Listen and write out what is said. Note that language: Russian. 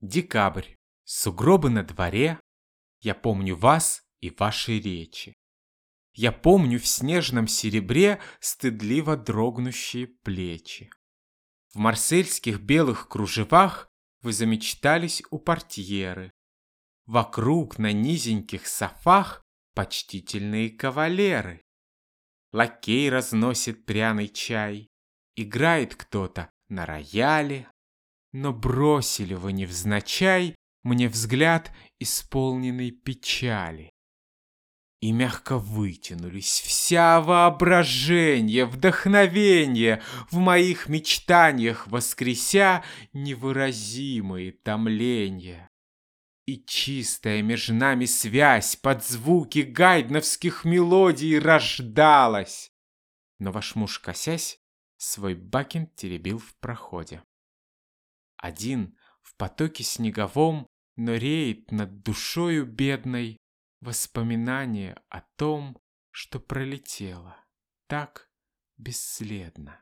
Декабрь. Сугробы на дворе. Я помню вас и ваши речи. Я помню в снежном серебре стыдливо дрогнущие плечи. В марсельских белых кружевах вы замечтались у портьеры. Вокруг на низеньких софах почтительные кавалеры. Лакей разносит пряный чай, играет кто-то на рояле, но бросили вы невзначай Мне взгляд, исполненный печали. И мягко вытянулись вся воображение, вдохновение В моих мечтаниях воскреся невыразимые томления. И чистая между нами связь под звуки гайдновских мелодий рождалась. Но ваш муж, косясь, свой бакин теребил в проходе. Один в потоке снеговом, но реет над душою бедной Воспоминание о том, что пролетело так бесследно.